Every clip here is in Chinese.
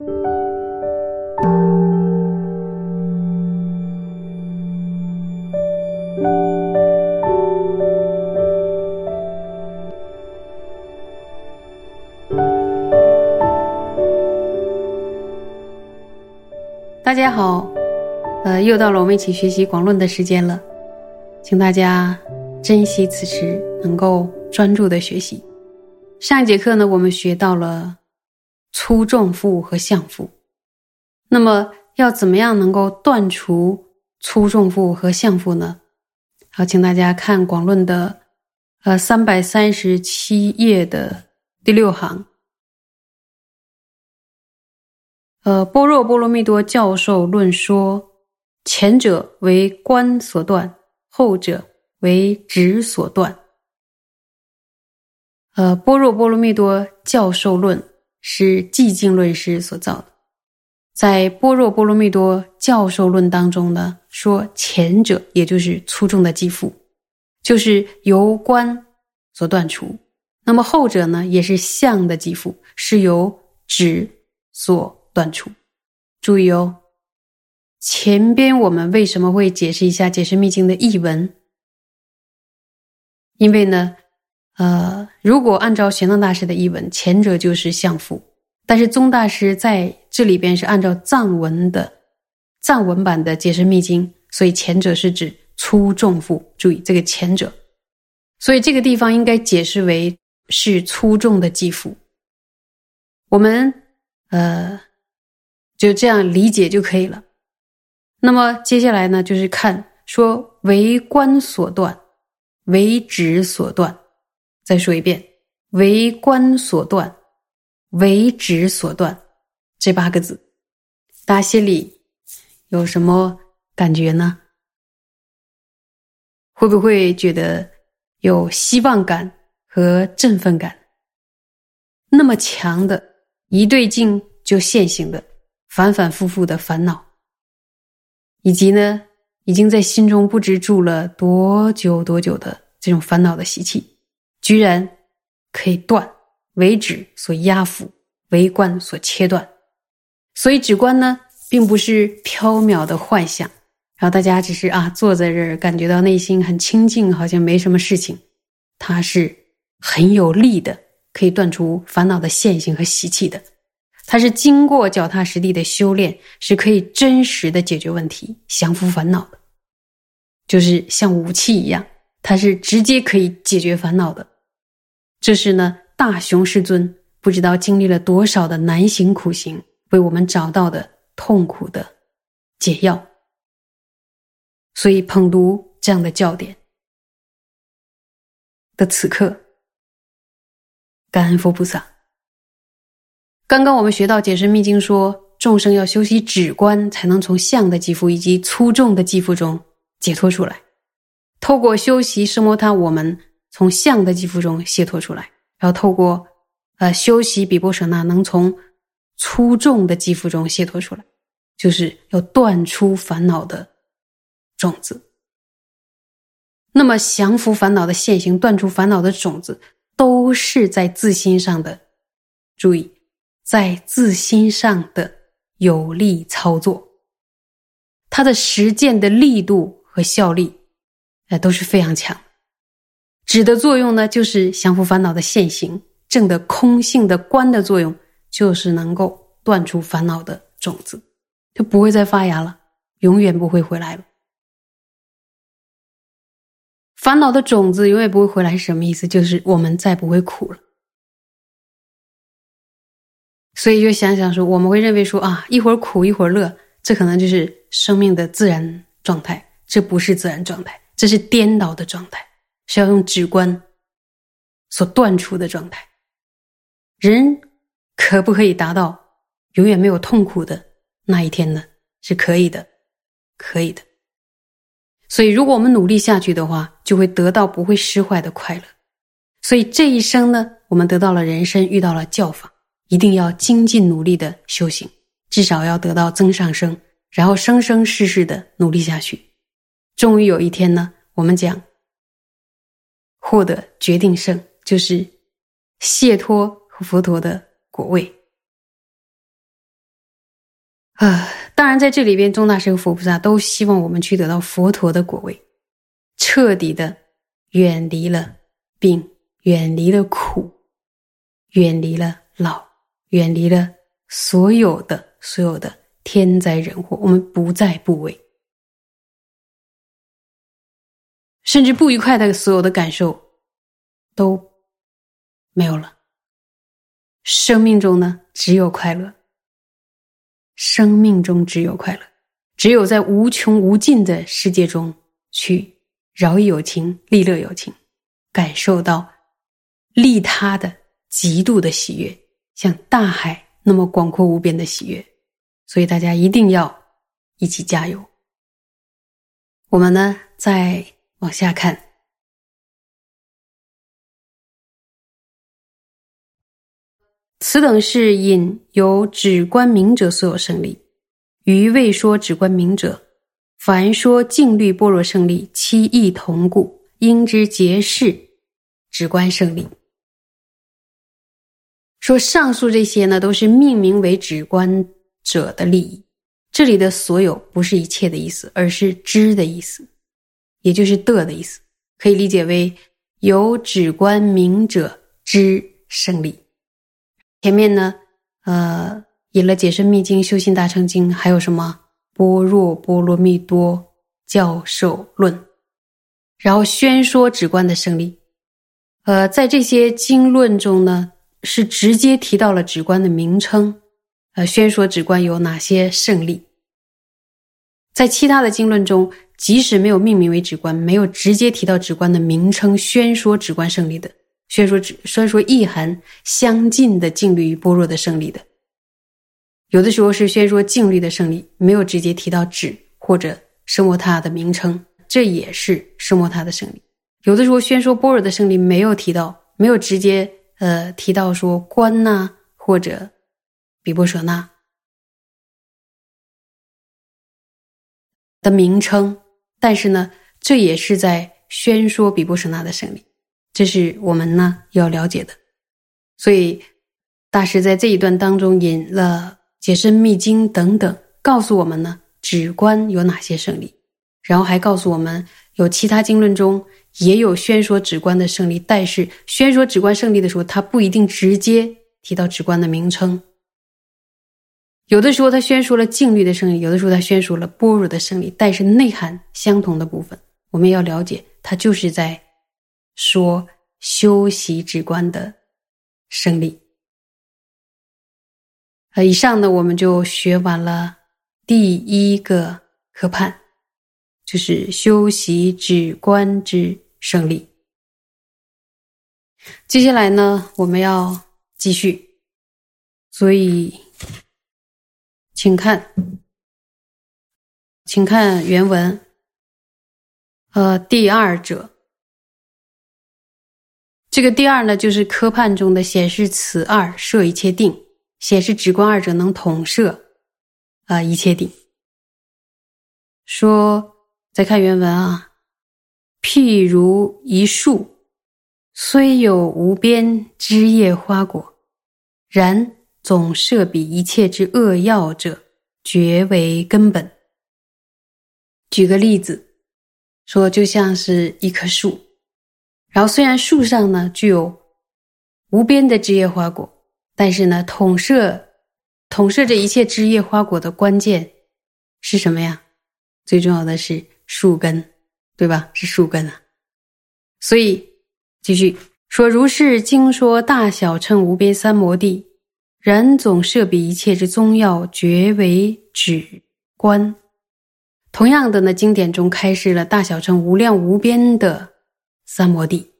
大家好，呃，又到了我们一起学习广论的时间了，请大家珍惜此时，能够专注的学习。上一节课呢，我们学到了粗重负和相负，那么要怎么样能够断除粗重负和相负呢？好，请大家看广论的呃三百三十七页的第六行。呃，般若波罗蜜多教授论说，前者为观所断，后者为执所断。呃，般若波罗蜜多教授论是寂静论师所造的，在般若波罗蜜多教授论当中呢，说前者也就是粗重的肌肤，就是由观所断除；那么后者呢，也是相的肌肤，是由指所。断除，注意哦。前边我们为什么会解释一下《解释密经》的译文？因为呢，呃，如果按照玄奘大师的译文，前者就是相父，但是宗大师在这里边是按照藏文的藏文版的《解释密经》，所以前者是指粗重父。注意这个前者，所以这个地方应该解释为是粗重的肌肤。我们呃。就这样理解就可以了。那么接下来呢，就是看说为观所断，为止所断。再说一遍，为官所断，为职所断，这八个字，大家心里有什么感觉呢？会不会觉得有希望感和振奋感？那么强的一对镜就现行的。反反复复的烦恼，以及呢，已经在心中不知住了多久多久的这种烦恼的习气，居然可以断为止所压服，为观所切断。所以止观呢，并不是缥缈的幻想，然后大家只是啊坐在这儿，感觉到内心很清静，好像没什么事情。它是很有力的，可以断除烦恼的现行和习气的。它是经过脚踏实地的修炼，是可以真实的解决问题、降服烦恼的，就是像武器一样，它是直接可以解决烦恼的。这是呢，大雄师尊不知道经历了多少的难行苦行，为我们找到的痛苦的解药。所以捧读这样的教典的此刻，感恩佛菩萨。刚刚我们学到《解释密经》说，众生要修习止观，才能从相的肌肤以及粗重的肌肤中解脱出来。透过修习奢摩他，我们从相的肌肤中解脱出来；然后透过呃修习比波舍那，能从粗重的肌肤中解脱出来，就是要断出烦恼的种子。那么降服烦恼的现行，断除烦恼的种子，都是在自心上的。注意。在自心上的有力操作，它的实践的力度和效力，呃，都是非常强。止的作用呢，就是降服烦恼的现行；正的空性的观的作用，就是能够断除烦恼的种子，就不会再发芽了，永远不会回来了。烦恼的种子永远不会回来是什么意思？就是我们再不会苦了。所以就想想说，我们会认为说啊，一会儿苦一会儿乐，这可能就是生命的自然状态。这不是自然状态，这是颠倒的状态，是要用直观所断出的状态。人可不可以达到永远没有痛苦的那一天呢？是可以的，可以的。所以，如果我们努力下去的话，就会得到不会失坏的快乐。所以这一生呢，我们得到了人生，遇到了教法。一定要精进努力的修行，至少要得到增上生，然后生生世世的努力下去，终于有一天呢，我们讲获得决定胜，就是解脱和佛陀的果位。啊，当然在这里边，宗大师和佛菩萨都希望我们去得到佛陀的果位，彻底的远离了病，远离了苦，远离了老，远离了所有的所有的天灾人祸，我们不再部位，甚至不愉快的所有的感受都没有了。生命中呢，只有快乐。生命中只有快乐，只有在无穷无尽的世界中去饶益有情、利乐有情，感受到利他的极度的喜悦，像大海那么广阔无边的喜悦。所以大家一定要一起加油。我们呢，在往下看。此等是引有指观明者所有胜利，于未说指观明者，凡说净律般若胜利，其义同故，应知皆是指观胜利。说上述这些呢，都是命名为指观者的利益。这里的所有不是一切的意思，而是知的意思，也就是的的意思，可以理解为有指观明者之胜利。前面呢，呃，引了《解深密经》《修心大乘经》，还有什么《般若波罗蜜多教授论》，然后宣说止观的胜利。呃，在这些经论中呢，是直接提到了止观的名称，呃，宣说止观有哪些胜利。在其他的经论中，即使没有命名为止观，没有直接提到止观的名称，宣说止观胜利的。宣说只虽然说意涵相近的净律与般若的胜利的，有的时候是宣说净律的胜利，没有直接提到指或者声摩他的名称，这也是声摩他的胜利。有的时候宣说般若的胜利，没有提到，没有直接呃提到说观呐或者比波舍那的名称，但是呢，这也是在宣说比波舍那的胜利。这是我们呢要了解的，所以大师在这一段当中引了《解深密经》等等，告诉我们呢止观有哪些胜利，然后还告诉我们有其他经论中也有宣说止观的胜利，但是宣说止观胜利的时候，他不一定直接提到止观的名称，有的时候他宣说了静律的胜利，有的时候他宣说了般若的胜利，但是内涵相同的部分，我们要了解，他就是在。说修习止观的胜利。呃，以上呢，我们就学完了第一个科判，就是修习止观之胜利。接下来呢，我们要继续，所以请看，请看原文。呃，第二者。这个第二呢，就是科判中的显示此二摄一切定，显示直观二者能统摄啊一切定。说再看原文啊，譬如一树，虽有无边枝叶花果，然总摄比一切之恶要者，绝为根本。举个例子，说就像是一棵树。然后，虽然树上呢具有无边的枝叶花果，但是呢，统摄统摄这一切枝叶花果的关键是什么呀？最重要的是树根，对吧？是树根啊。所以继续说，如是经说大小乘无边三摩地，然总摄彼一切之宗要，绝为止观。同样的呢，经典中开示了大小乘无量无边的。三摩地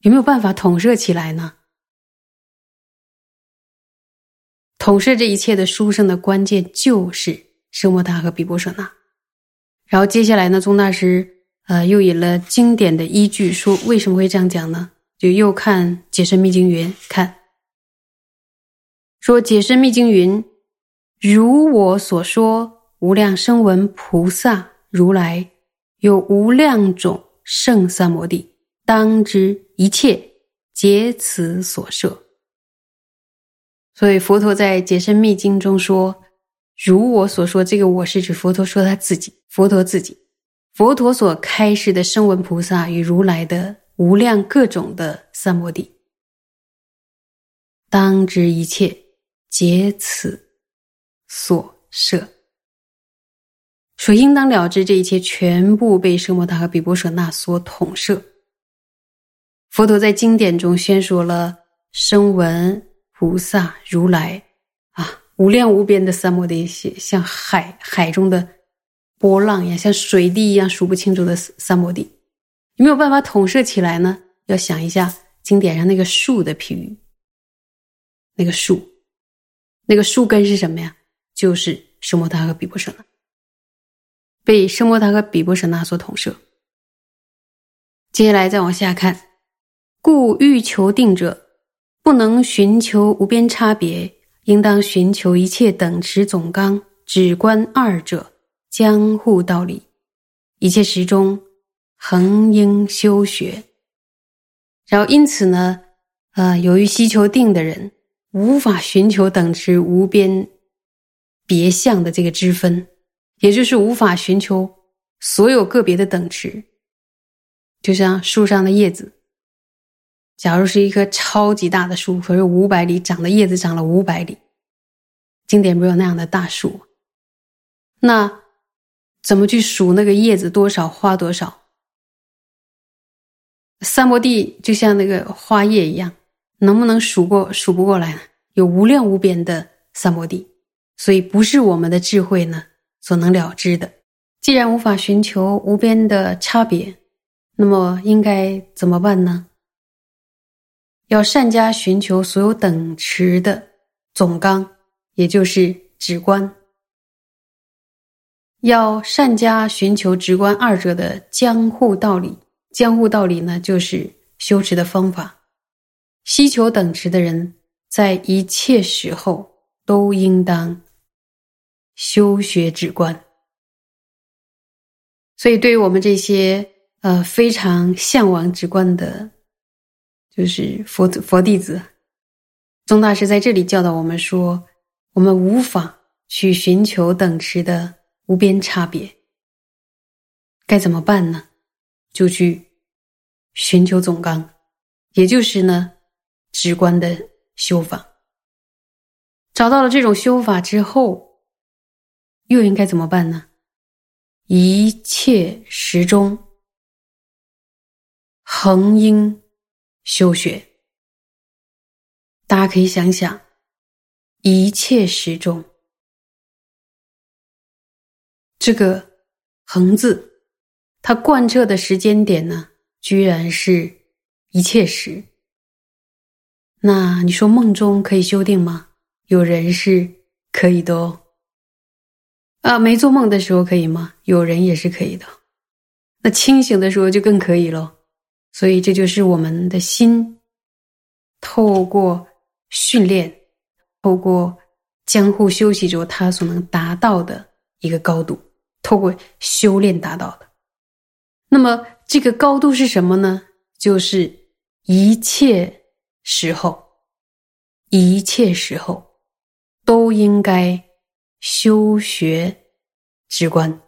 有没有办法统摄起来呢？统摄这一切的书生的关键就是声摩他和比波舍那。然后接下来呢，宗大师呃又引了经典的依据，说为什么会这样讲呢？就又看解深密经云，看说解深密经云，如我所说，无量声闻菩萨如来有无量种。圣三摩地，当知一切皆此所摄。所以佛陀在《解深密经》中说：“如我所说，这个我是指佛陀说他自己，佛陀自己，佛陀所开示的声闻菩萨与如来的无量各种的三摩地，当知一切皆此所摄。说应当了知，这一切全部被圣摩他和比波舍那所统摄。佛陀在经典中宣说了声闻菩萨、如来啊，无量无边的三摩地，像海海中的波浪一样，像水滴一样数不清楚的三摩地，有没有办法统摄起来呢？要想一下经典上那个树的譬喻，那个树，那个树根是什么呀？就是奢摩他和比波舍那。被声摩达和比波舍那所统摄。接下来再往下看，故欲求定者，不能寻求无边差别，应当寻求一切等持总纲，只观二者将互道理，一切时中恒应修学。然后因此呢，呃，由于希求定的人无法寻求等值无边别相的这个之分。也就是无法寻求所有个别的等值，就像树上的叶子。假如是一棵超级大的树，可是五百里长的叶子长了五百里，经典没有那样的大树，那怎么去数那个叶子多少花多少？三摩地就像那个花叶一样，能不能数过数不过来呢？有无量无边的三摩地，所以不是我们的智慧呢。所能了知的，既然无法寻求无边的差别，那么应该怎么办呢？要善加寻求所有等持的总纲，也就是直观；要善加寻求直观二者的相互道理。相互道理呢，就是修持的方法。希求等持的人，在一切时候都应当。修学止观，所以对于我们这些呃非常向往止观的，就是佛佛弟子，宗大师在这里教导我们说，我们无法去寻求等持的无边差别，该怎么办呢？就去寻求总纲，也就是呢直观的修法。找到了这种修法之后。又应该怎么办呢？一切时中，恒应修学。大家可以想想，一切时中，这个“恒”字，它贯彻的时间点呢，居然是一切时。那你说梦中可以修定吗？有人是可以的哦。啊，没做梦的时候可以吗？有人也是可以的。那清醒的时候就更可以了。所以这就是我们的心，透过训练，透过相互休息之后，它所能达到的一个高度，透过修炼达到的。那么这个高度是什么呢？就是一切时候，一切时候都应该。修学之观，